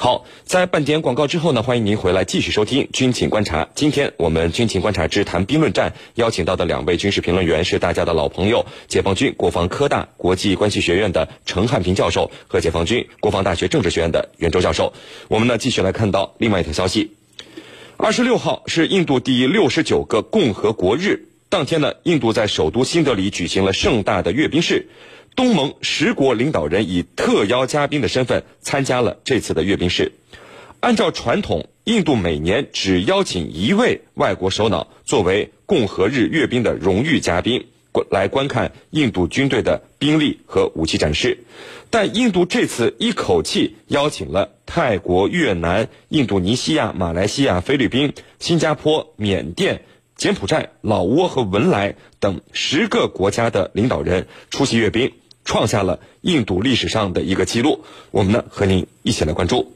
好，在半点广告之后呢，欢迎您回来继续收听《军情观察》。今天我们《军情观察之谈兵论战》邀请到的两位军事评论员是大家的老朋友，解放军国防科大国际关系学院的陈汉平教授和解放军国防大学政治学院的袁周教授。我们呢继续来看到另外一条消息：二十六号是印度第六十九个共和国日，当天呢，印度在首都新德里举行了盛大的阅兵式。东盟十国领导人以特邀嘉宾的身份参加了这次的阅兵式。按照传统，印度每年只邀请一位外国首脑作为共和日阅兵的荣誉嘉宾，来观看印度军队的兵力和武器展示。但印度这次一口气邀请了泰国、越南、印度尼西亚、马来西亚、菲律宾、新加坡、缅甸、柬埔寨、老挝和文莱等十个国家的领导人出席阅兵。创下了印度历史上的一个记录，我们呢和您一起来关注。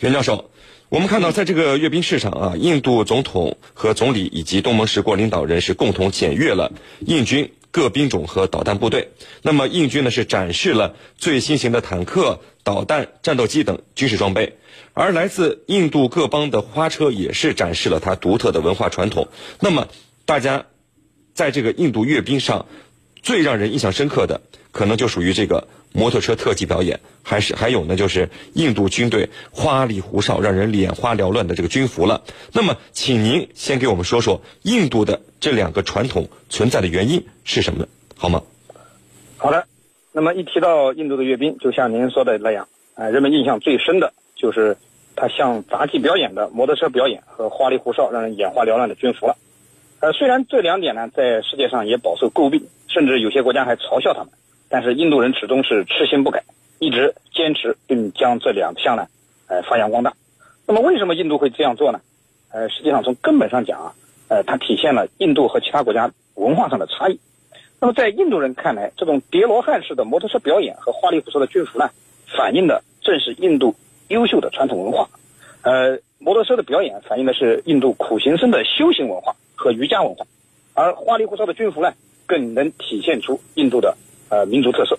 袁教授，我们看到在这个阅兵式上啊，印度总统和总理以及东盟十国领导人是共同检阅了印军各兵种和导弹部队。那么印军呢是展示了最新型的坦克、导弹、战斗机等军事装备，而来自印度各邦的花车也是展示了它独特的文化传统。那么大家在这个印度阅兵上。最让人印象深刻的，可能就属于这个摩托车特技表演，还是还有呢，就是印度军队花里胡哨、让人眼花缭乱的这个军服了。那么，请您先给我们说说印度的这两个传统存在的原因是什么，好吗？好的。那么一提到印度的阅兵，就像您说的那样，啊，人们印象最深的就是它像杂技表演的摩托车表演和花里胡哨、让人眼花缭乱的军服了。呃，虽然这两点呢，在世界上也饱受诟病。甚至有些国家还嘲笑他们，但是印度人始终是痴心不改，一直坚持并将这两项呢，呃，发扬光大。那么，为什么印度会这样做呢？呃，实际上从根本上讲啊，呃，它体现了印度和其他国家文化上的差异。那么，在印度人看来，这种叠罗汉式的摩托车表演和花里胡哨的军服呢，反映的正是印度优秀的传统文化。呃，摩托车的表演反映的是印度苦行僧的修行文化和瑜伽文化，而花里胡哨的军服呢？更能体现出印度的呃民族特色。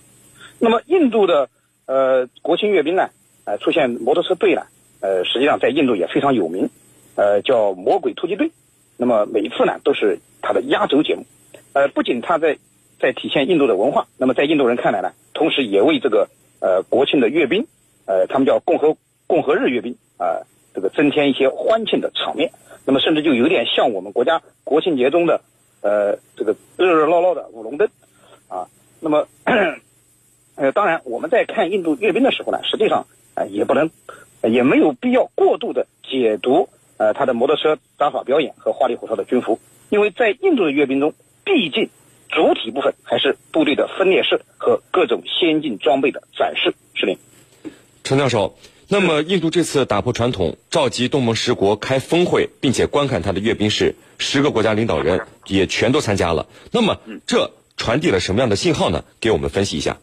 那么，印度的呃国庆阅兵呢，呃出现摩托车队呢，呃实际上在印度也非常有名，呃叫魔鬼突击队。那么每一次呢都是它的压轴节目。呃，不仅它在在体现印度的文化，那么在印度人看来呢，同时也为这个呃国庆的阅兵，呃他们叫共和共和日阅兵啊，这个增添一些欢庆的场面。那么甚至就有点像我们国家国庆节中的。呃，这个热热闹闹的舞龙灯，啊，那么，呃，当然我们在看印度阅兵的时候呢，实际上啊，也不能，也没有必要过度的解读呃他的摩托车打法表演和花里胡哨的军服，因为在印度的阅兵中，毕竟主体部分还是部队的分列式和各种先进装备的展示。司令，陈教授。那么，印度这次打破传统，召集东盟十国开峰会，并且观看他的阅兵式，十个国家领导人也全都参加了。那么，这传递了什么样的信号呢？给我们分析一下。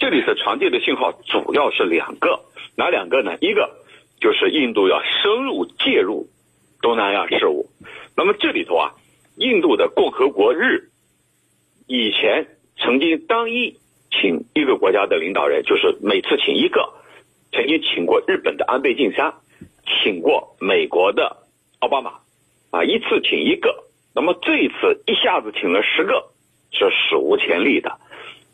这里所传递的信号，主要是两个，哪两个呢？一个就是印度要深入介入东南亚事务。那么这里头啊，印度的共和国日以前曾经单一请一个国家的领导人，就是每次请一个。曾经请过日本的安倍晋三，请过美国的奥巴马，啊，一次请一个。那么这一次一下子请了十个，是史无前例的。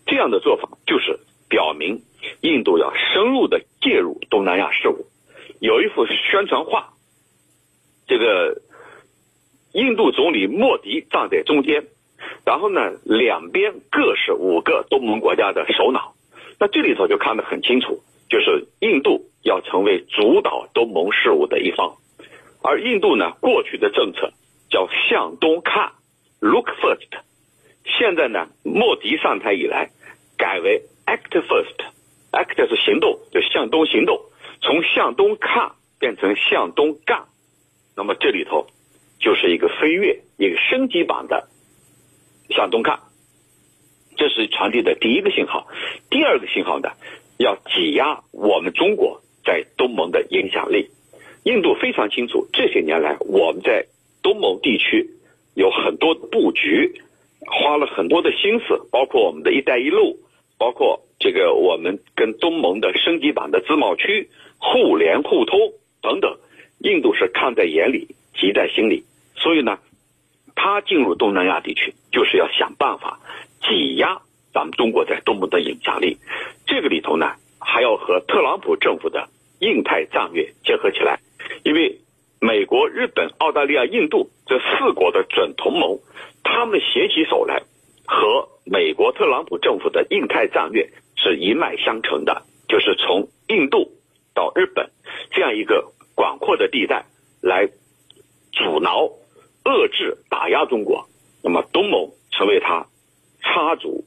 这样的做法就是表明印度要深入的介入东南亚事务。有一幅宣传画，这个印度总理莫迪站在中间，然后呢，两边各是五个东盟国家的首脑。那这里头就看得很清楚。就是印度要成为主导东盟事务的一方，而印度呢，过去的政策叫向东看，look first。现在呢，莫迪上台以来，改为 act first，act 是行动，就向东行动，从向东看变成向东干。那么这里头就是一个飞跃，一个升级版的向东看，这是传递的第一个信号。第二个信号呢？要挤压我们中国在东盟的影响力。印度非常清楚，这些年来我们在东盟地区有很多布局，花了很多的心思，包括我们的一带一路，包括这个我们跟东盟的升级版的自贸区互联互通等等，印度是看在眼里，急在心里。所以呢，他进入东南亚地区，就是要想办法挤压咱们中国在东盟的影响力。这个里头呢，还要和特朗普政府的印太战略结合起来，因为美国、日本、澳大利亚、印度这四国的准同盟，他们携起手来，和美国特朗普政府的印太战略是一脉相承的，就是从印度到日本这样一个广阔的地带来阻挠、遏制、打压中国。那么东盟成为他插足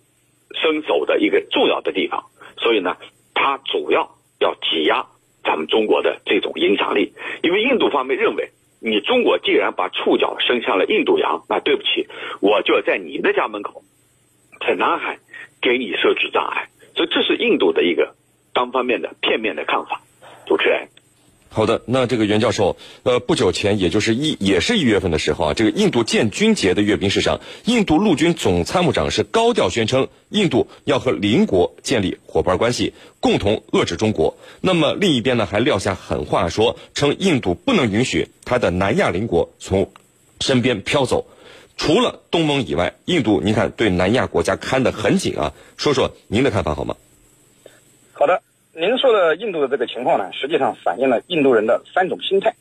伸手的一个重要的地方，所以呢，它主要要挤压。咱们中国的这种影响力，因为印度方面认为，你中国既然把触角伸向了印度洋，那对不起，我就要在你的家门口，在南海给你设置障碍，所以这是印度的一个单方面的片面的看法。主持人。好的，那这个袁教授，呃，不久前，也就是一也是一月份的时候啊，这个印度建军节的阅兵式上，印度陆军总参谋长是高调宣称，印度要和邻国建立伙伴关系，共同遏制中国。那么另一边呢，还撂下狠话说，称印度不能允许他的南亚邻国从身边飘走。除了东盟以外，印度您看对南亚国家看得很紧啊，说说您的看法好吗？好的。您说的印度的这个情况呢，实际上反映了印度人的三种心态。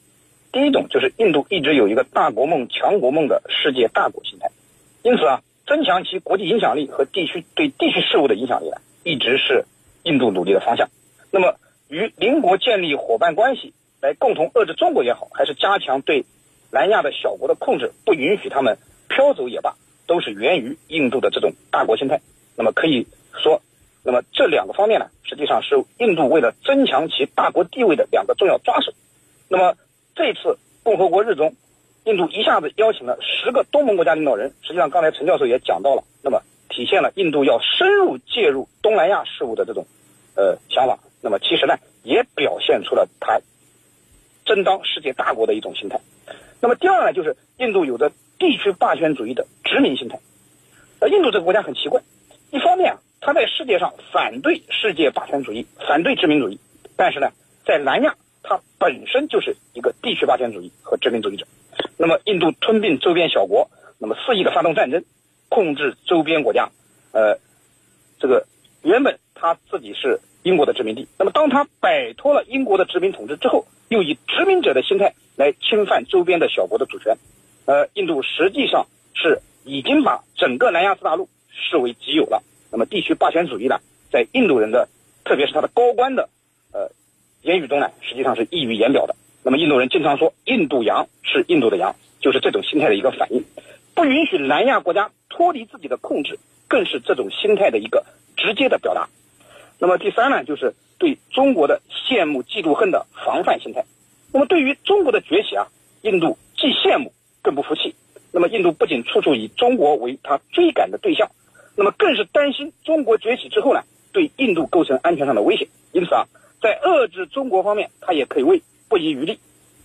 第一种就是印度一直有一个大国梦、强国梦的世界大国心态，因此啊，增强其国际影响力和地区对地区事务的影响力呢，一直是印度努力的方向。那么，与邻国建立伙伴关系，来共同遏制中国也好，还是加强对南亚的小国的控制，不允许他们飘走也罢，都是源于印度的这种大国心态。那么可以说。那么这两个方面呢，实际上是印度为了增强其大国地位的两个重要抓手。那么这次共和国日中，印度一下子邀请了十个东盟国家领导人。实际上，刚才陈教授也讲到了，那么体现了印度要深入介入东南亚事务的这种呃想法。那么其实呢，也表现出了他争当世界大国的一种心态。那么第二呢，就是印度有着地区霸权主义的殖民心态。呃，印度这个国家很奇怪，一方面啊。他在世界上反对世界霸权主义，反对殖民主义，但是呢，在南亚，他本身就是一个地区霸权主义和殖民主义者。那么，印度吞并周边小国，那么肆意的发动战争，控制周边国家。呃，这个原本他自己是英国的殖民地，那么当他摆脱了英国的殖民统治之后，又以殖民者的心态来侵犯周边的小国的主权。呃，印度实际上是已经把整个南亚次大陆视为己有了。那么地区霸权主义呢，在印度人的，特别是他的高官的，呃，言语中呢，实际上是溢于言表的。那么印度人经常说“印度洋是印度的洋”，就是这种心态的一个反应。不允许南亚国家脱离自己的控制，更是这种心态的一个直接的表达。那么第三呢，就是对中国的羡慕、嫉妒、恨的防范心态。那么对于中国的崛起啊，印度既羡慕，更不服气。那么印度不仅处处以中国为他追赶的对象。那么更是担心中国崛起之后呢，对印度构成安全上的威胁。因此啊，在遏制中国方面，他也可以为不遗余力。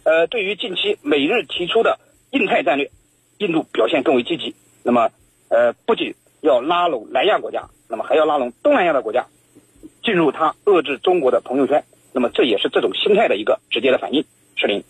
呃，对于近期美日提出的印太战略，印度表现更为积极。那么，呃，不仅要拉拢南亚国家，那么还要拉拢东南亚的国家，进入他遏制中国的朋友圈。那么这也是这种心态的一个直接的反应。石林，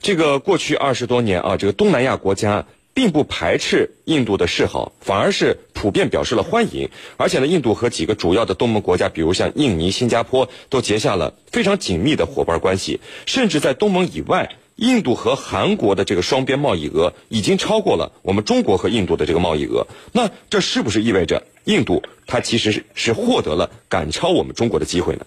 这个过去二十多年啊，这个东南亚国家。并不排斥印度的示好，反而是普遍表示了欢迎。而且呢，印度和几个主要的东盟国家，比如像印尼、新加坡，都结下了非常紧密的伙伴关系。甚至在东盟以外，印度和韩国的这个双边贸易额已经超过了我们中国和印度的这个贸易额。那这是不是意味着印度它其实是获得了赶超我们中国的机会呢？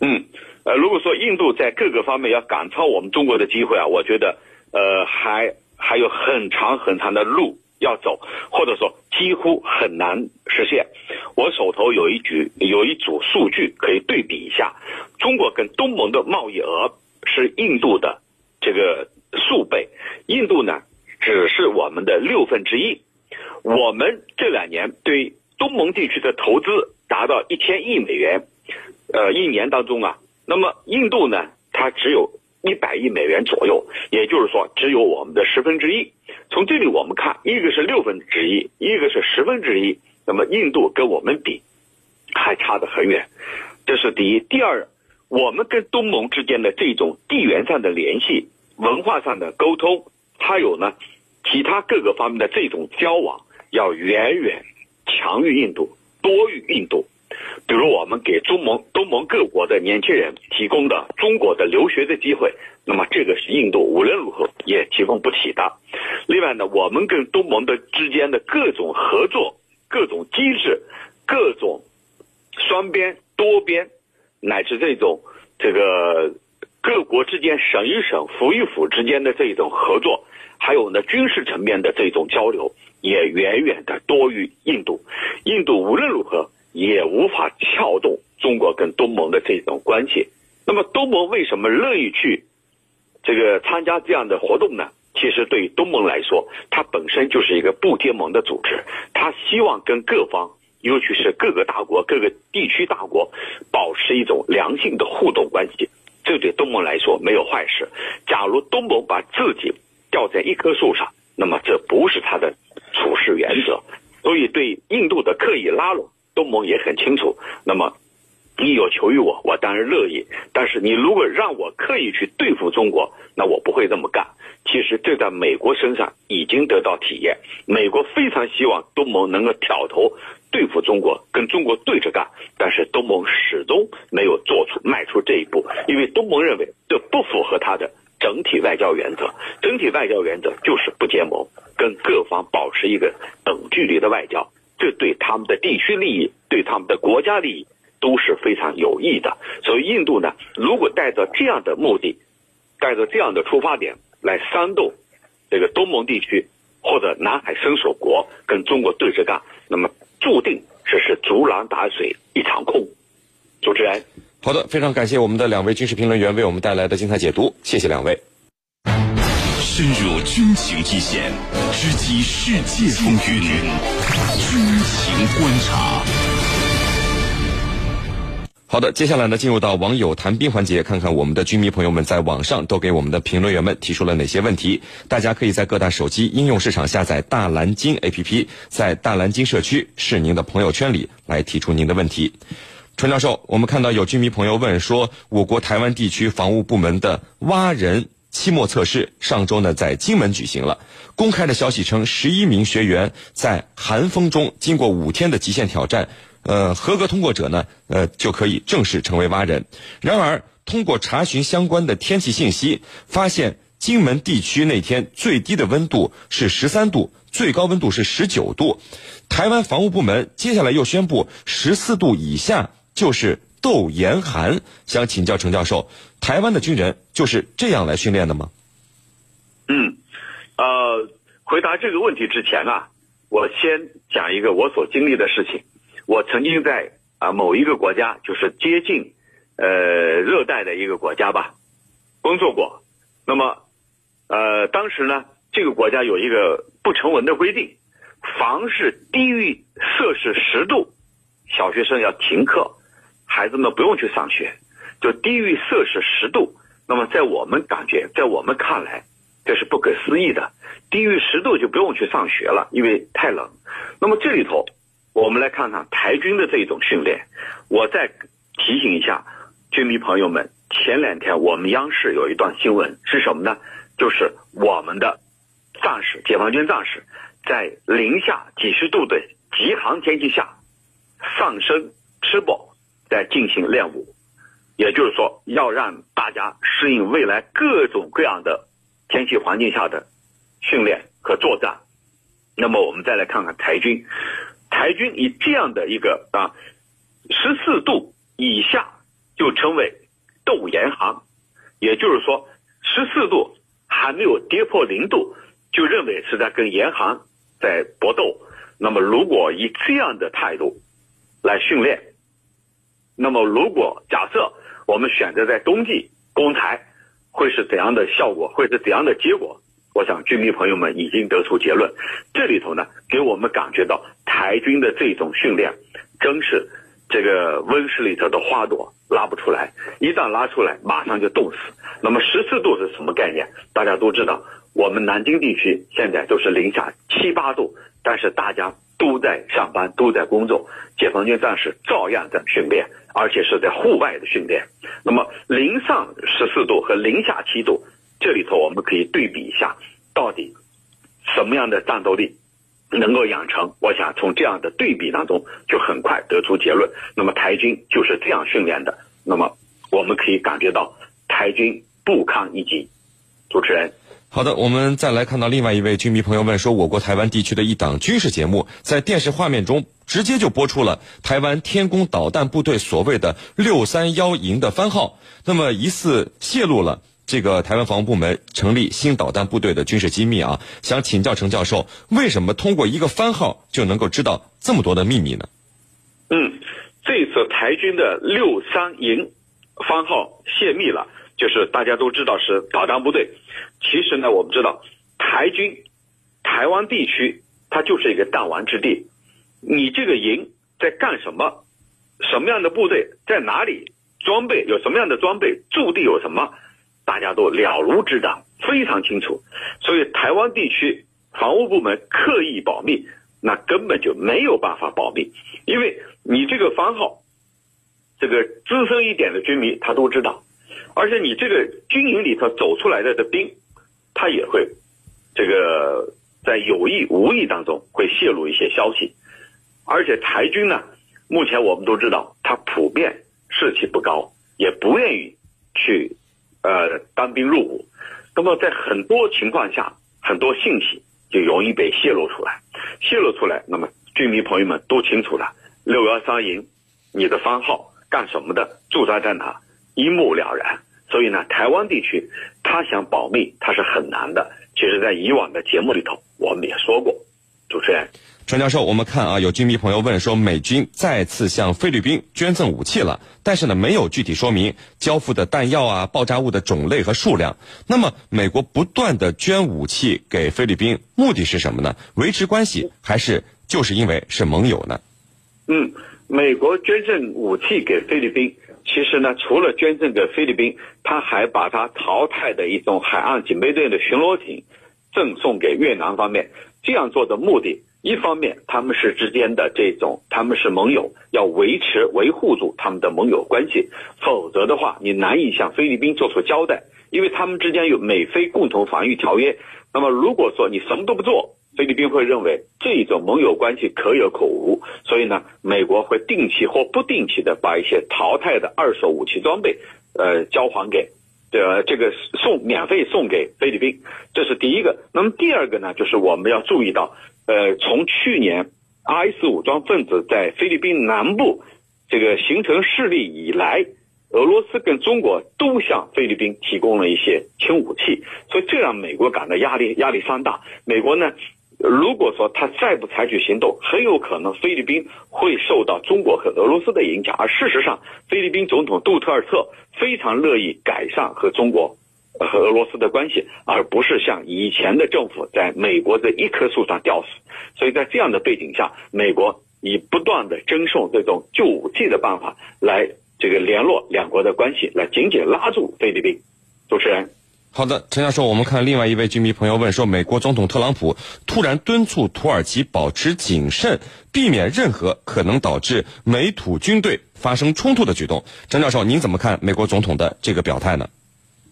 嗯，呃，如果说印度在各个方面要赶超我们中国的机会啊，我觉得呃还。还有很长很长的路要走，或者说几乎很难实现。我手头有一局有一组数据可以对比一下，中国跟东盟的贸易额是印度的这个数倍，印度呢只是我们的六分之一。我们这两年对东盟地区的投资达到一千亿美元，呃，一年当中啊，那么印度呢，它只有。一百亿美元左右，也就是说，只有我们的十分之一。从这里我们看，一个是六分之一，一个是十分之一。那么印度跟我们比，还差得很远。这是第一。第二，我们跟东盟之间的这种地缘上的联系、文化上的沟通，还有呢，其他各个方面的这种交往，要远远强于印度，多于印度。比如我们给中盟东盟各国的年轻人提供的中国的留学的机会，那么这个是印度无论如何也提供不起的。另外呢，我们跟东盟的之间的各种合作、各种机制、各种双边、多边，乃至这种这个各国之间省与省、府与府之间的这种合作，还有呢军事层面的这种交流，也远远的多于印度。印度无论如何。也无法撬动中国跟东盟的这种关系。那么东盟为什么乐意去这个参加这样的活动呢？其实对于东盟来说，它本身就是一个不结盟的组织，它希望跟各方，尤其是各个大国、各个地区大国，保持一种良性的互动关系。这对东盟来说没有坏事。假如东盟把自己吊在一棵树上，那么这不是他的处事原则。所以对印度的刻意拉拢。东盟也很清楚，那么你有求于我，我当然乐意。但是你如果让我刻意去对付中国，那我不会这么干。其实这在美国身上已经得到体验，美国非常希望东盟能够挑头对付中国，跟中国对着干。但是东盟始终没有做出迈出这一步，因为东盟认为这不符合他的整体外交原则。整体外交原则就是不结盟，跟各方保持一个等距离的外交。这对他们的地区利益，对他们的国家利益都是非常有益的。所以，印度呢，如果带着这样的目的，带着这样的出发点来煽动这个东盟地区或者南海伸手国跟中国对着干，那么注定这是竹篮打水一场空。主持人，好的，非常感谢我们的两位军事评论员为我们带来的精彩解读，谢谢两位。深入军情一线，直击世界风云，军情观察。好的，接下来呢，进入到网友谈兵环节，看看我们的军迷朋友们在网上都给我们的评论员们提出了哪些问题。大家可以在各大手机应用市场下载大蓝鲸 APP，在大蓝鲸社区是您的朋友圈里来提出您的问题。陈教授，我们看到有军迷朋友问说，我国台湾地区防务部门的蛙人。期末测试上周呢在金门举行了。公开的消息称，十一名学员在寒风中经过五天的极限挑战，呃，合格通过者呢，呃，就可以正式成为蛙人。然而，通过查询相关的天气信息，发现金门地区那天最低的温度是十三度，最高温度是十九度。台湾防务部门接下来又宣布，十四度以下就是。斗严寒，想请教程教授，台湾的军人就是这样来训练的吗？嗯，呃，回答这个问题之前啊，我先讲一个我所经历的事情。我曾经在啊某一个国家，就是接近呃热带的一个国家吧，工作过。那么呃当时呢，这个国家有一个不成文的规定，凡是低于摄氏十度，小学生要停课。孩子们不用去上学，就低于摄氏十度。那么在我们感觉，在我们看来，这是不可思议的。低于十度就不用去上学了，因为太冷。那么这里头，我们来看看台军的这一种训练。我再提醒一下军迷朋友们，前两天我们央视有一段新闻是什么呢？就是我们的战士，解放军战士，在零下几十度的极寒天气下，上身吃饱。在进行练武，也就是说，要让大家适应未来各种各样的天气环境下的训练和作战。那么，我们再来看看台军，台军以这样的一个啊十四度以下就称为斗严寒，也就是说，十四度还没有跌破零度，就认为是在跟严寒在搏斗。那么，如果以这样的态度来训练，那么，如果假设我们选择在冬季攻台，会是怎样的效果？会是怎样的结果？我想军迷朋友们已经得出结论。这里头呢，给我们感觉到台军的这种训练，真是这个温室里头的花朵拉不出来，一旦拉出来，马上就冻死。那么十四度是什么概念？大家都知道，我们南京地区现在都是零下七八度，但是大家都在上班，都在工作，解放军战士照样在训练，而且是在户外的训练。那么零上十四度和零下七度，这里头我们可以对比一下，到底什么样的战斗力能够养成？我想从这样的对比当中就很快得出结论。那么台军就是这样训练的。那么我们可以感觉到台军不堪一击。主持人。好的，我们再来看到另外一位军迷朋友问说，我国台湾地区的一档军事节目在电视画面中直接就播出了台湾天宫导弹部队所谓的六三幺营的番号，那么疑似泄露了这个台湾防务部门成立新导弹部队的军事机密啊！想请教程教授，为什么通过一个番号就能够知道这么多的秘密呢？嗯，这次台军的六三营番号泄密了。就是大家都知道是导弹部队，其实呢，我们知道台军台湾地区它就是一个弹丸之地，你这个营在干什么，什么样的部队在哪里，装备？有什么样的装备，驻地有什么，大家都了如指掌，非常清楚。所以台湾地区防务部门刻意保密，那根本就没有办法保密，因为你这个番号，这个资深一点的军迷他都知道。而且你这个军营里头走出来的的兵，他也会这个在有意无意当中会泄露一些消息。而且台军呢，目前我们都知道，他普遍士气不高，也不愿意去呃当兵入伍。那么在很多情况下，很多信息就容易被泄露出来。泄露出来，那么军迷朋友们都清楚了，六幺三营你的番号干什么的，驻扎在哪？一目了然，所以呢，台湾地区他想保密，他是很难的。其实，在以往的节目里头，我们也说过。主持人，陈教授，我们看啊，有军迷朋友问说，美军再次向菲律宾捐赠武器了，但是呢，没有具体说明交付的弹药啊、爆炸物的种类和数量。那么，美国不断的捐武器给菲律宾，目的是什么呢？维持关系，还是就是因为是盟友呢？嗯，美国捐赠武器给菲律宾。其实呢，除了捐赠给菲律宾，他还把他淘汰的一种海岸警备队的巡逻艇赠送给越南方面。这样做的目的，一方面他们是之间的这种，他们是盟友，要维持维护住他们的盟友关系。否则的话，你难以向菲律宾做出交代，因为他们之间有美菲共同防御条约。那么如果说你什么都不做，菲律宾会认为这种盟友关系可有可无，所以呢，美国会定期或不定期的把一些淘汰的二手武器装备，呃，交还给，呃，这个送免费送给菲律宾，这是第一个。那么第二个呢，就是我们要注意到，呃，从去年 IS 武装分子在菲律宾南部这个形成势力以来，俄罗斯跟中国都向菲律宾提供了一些轻武器，所以这让美国感到压力压力山大。美国呢？如果说他再不采取行动，很有可能菲律宾会受到中国和俄罗斯的影响。而事实上，菲律宾总统杜特尔特非常乐意改善和中国和俄罗斯的关系，而不是像以前的政府在美国的一棵树上吊死。所以在这样的背景下，美国以不断的征送这种旧武器的办法来这个联络两国的关系，来紧紧拉住菲律宾。主持人。好的，陈教授，我们看另外一位军迷朋友问说，美国总统特朗普突然敦促土耳其保持谨慎，避免任何可能导致美土军队发生冲突的举动。陈教授，您怎么看美国总统的这个表态呢？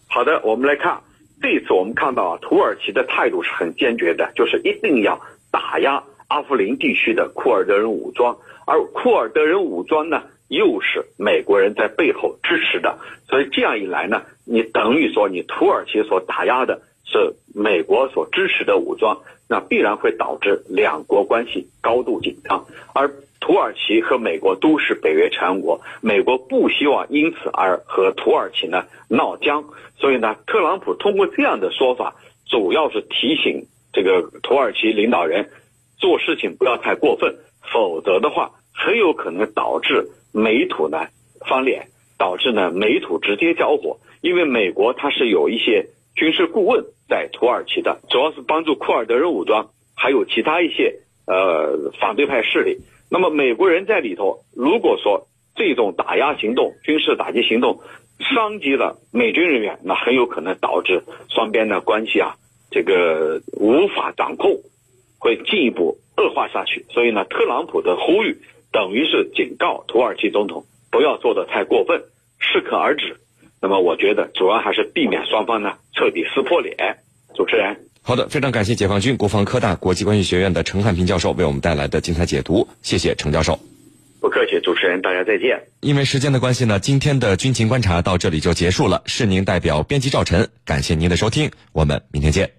好的，我们来看这次我们看到啊，土耳其的态度是很坚决的，就是一定要打压阿夫林地区的库尔德人武装，而库尔德人武装呢，又是美国人在背后支持的，所以这样一来呢。你等于说，你土耳其所打压的是美国所支持的武装，那必然会导致两国关系高度紧张。而土耳其和美国都是北约成员国，美国不希望因此而和土耳其呢闹僵。所以呢，特朗普通过这样的说法，主要是提醒这个土耳其领导人做事情不要太过分，否则的话，很有可能导致美土呢翻脸，导致呢美土直接交火。因为美国它是有一些军事顾问在土耳其的，主要是帮助库尔德人武装，还有其他一些呃反对派势力。那么美国人在里头，如果说这种打压行动、军事打击行动伤及了美军人员，那很有可能导致双边的关系啊，这个无法掌控，会进一步恶化下去。所以呢，特朗普的呼吁等于是警告土耳其总统不要做的太过分，适可而止。那么我觉得主要还是避免双方呢彻底撕破脸。主持人，好的，非常感谢解放军国防科大国际关系学院的陈汉平教授为我们带来的精彩解读，谢谢陈教授。不客气，主持人，大家再见。因为时间的关系呢，今天的军情观察到这里就结束了。是您代表编辑赵晨，感谢您的收听，我们明天见。